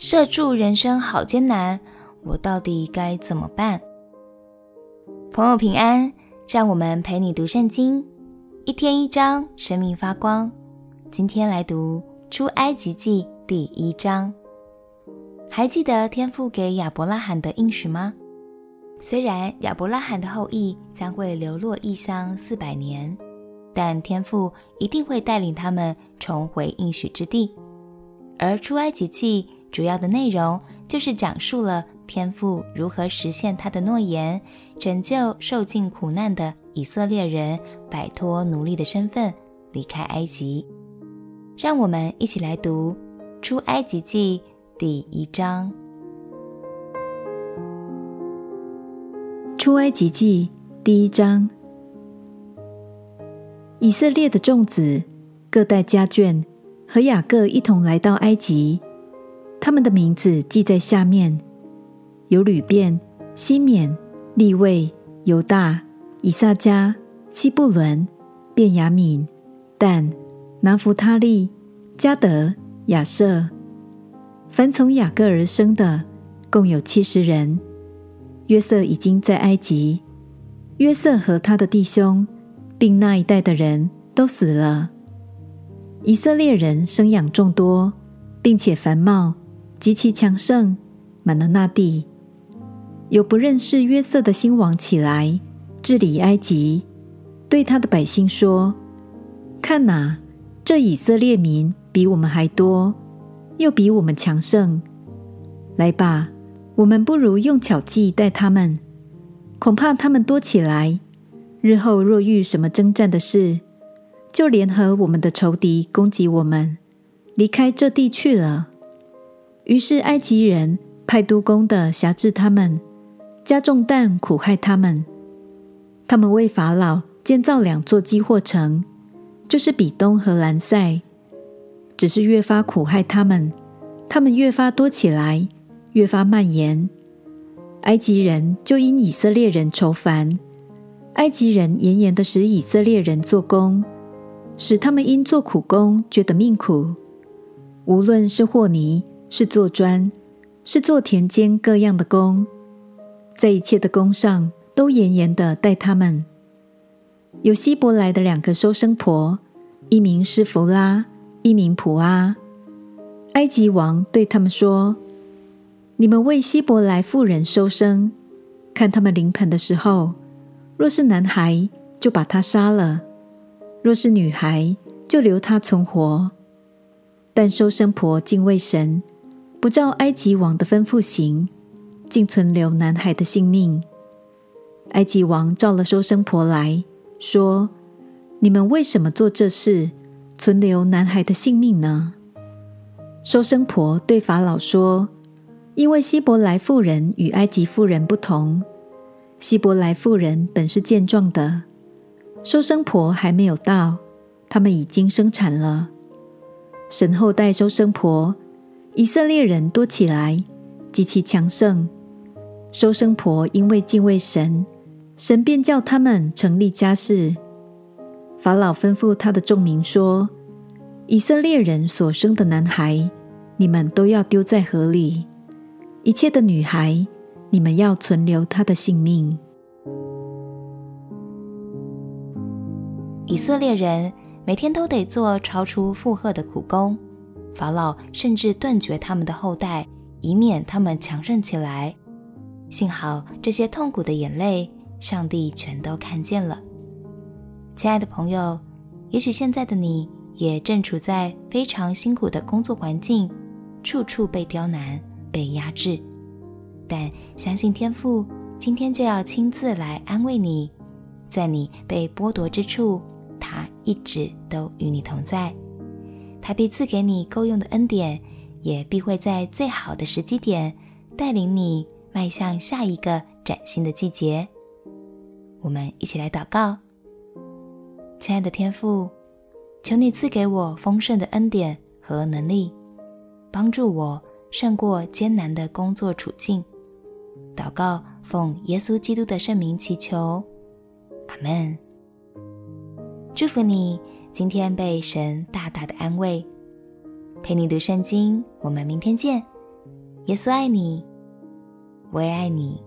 社畜人生好艰难，我到底该怎么办？朋友平安，让我们陪你读圣经，一天一章，生命发光。今天来读出埃及记第一章。还记得天父给亚伯拉罕的应许吗？虽然亚伯拉罕的后裔将会流落异乡四百年，但天父一定会带领他们重回应许之地。而出埃及记主要的内容就是讲述了天父如何实现他的诺言，拯救受尽苦难的以色列人摆脱奴隶的身份，离开埃及。让我们一起来读出埃及记第一章。出埃及记第一章，以色列的众子各带家眷，和雅各一同来到埃及。他们的名字记在下面：有流便、西缅、利未、犹大、以萨迦、西布伦、便雅悯、但、拿弗他利、迦得、亚设。凡从雅各而生的，共有七十人。约瑟已经在埃及，约瑟和他的弟兄，并那一代的人都死了。以色列人生养众多，并且繁茂，极其强盛，满了那地。有不认识约瑟的新王起来，治理埃及，对他的百姓说：“看哪，这以色列民比我们还多，又比我们强盛。来吧。”我们不如用巧计待他们，恐怕他们多起来，日后若遇什么征战的事，就联合我们的仇敌攻击我们，离开这地去了。于是埃及人派督工的辖制他们，加重担苦害他们。他们为法老建造两座积货城，就是比东和兰塞，只是越发苦害他们，他们越发多起来。越发蔓延，埃及人就因以色列人愁烦。埃及人严严的使以色列人做工，使他们因做苦工觉得命苦。无论是和泥，是做砖，是做田间各样的工，在一切的工上都严严的待他们。有希伯来的两个收生婆，一名是弗拉，一名普阿。埃及王对他们说。你们为希伯来妇人收生，看他们临盆的时候，若是男孩，就把他杀了；若是女孩，就留他存活。但收生婆敬畏神，不照埃及王的吩咐行，竟存留男孩的性命。埃及王召了收生婆来说：“你们为什么做这事，存留男孩的性命呢？”收生婆对法老说。因为希伯来妇人与埃及妇人不同，希伯来妇人本是健壮的，收生婆还没有到，他们已经生产了。神后代收生婆，以色列人多起来，极其强盛。收生婆因为敬畏神，神便叫他们成立家室。法老吩咐他的众民说：“以色列人所生的男孩，你们都要丢在河里。”一切的女孩，你们要存留她的性命。以色列人每天都得做超出负荷的苦工，法老甚至断绝他们的后代，以免他们强盛起来。幸好这些痛苦的眼泪，上帝全都看见了。亲爱的朋友，也许现在的你也正处在非常辛苦的工作环境，处处被刁难。被压制，但相信天父今天就要亲自来安慰你，在你被剥夺之处，他一直都与你同在，他必赐给你够用的恩典，也必会在最好的时机点带领你迈向下一个崭新的季节。我们一起来祷告，亲爱的天父，求你赐给我丰盛的恩典和能力，帮助我。胜过艰难的工作处境，祷告奉耶稣基督的圣名祈求，阿门。祝福你今天被神大大的安慰，陪你读圣经。我们明天见，耶稣爱你，我也爱你。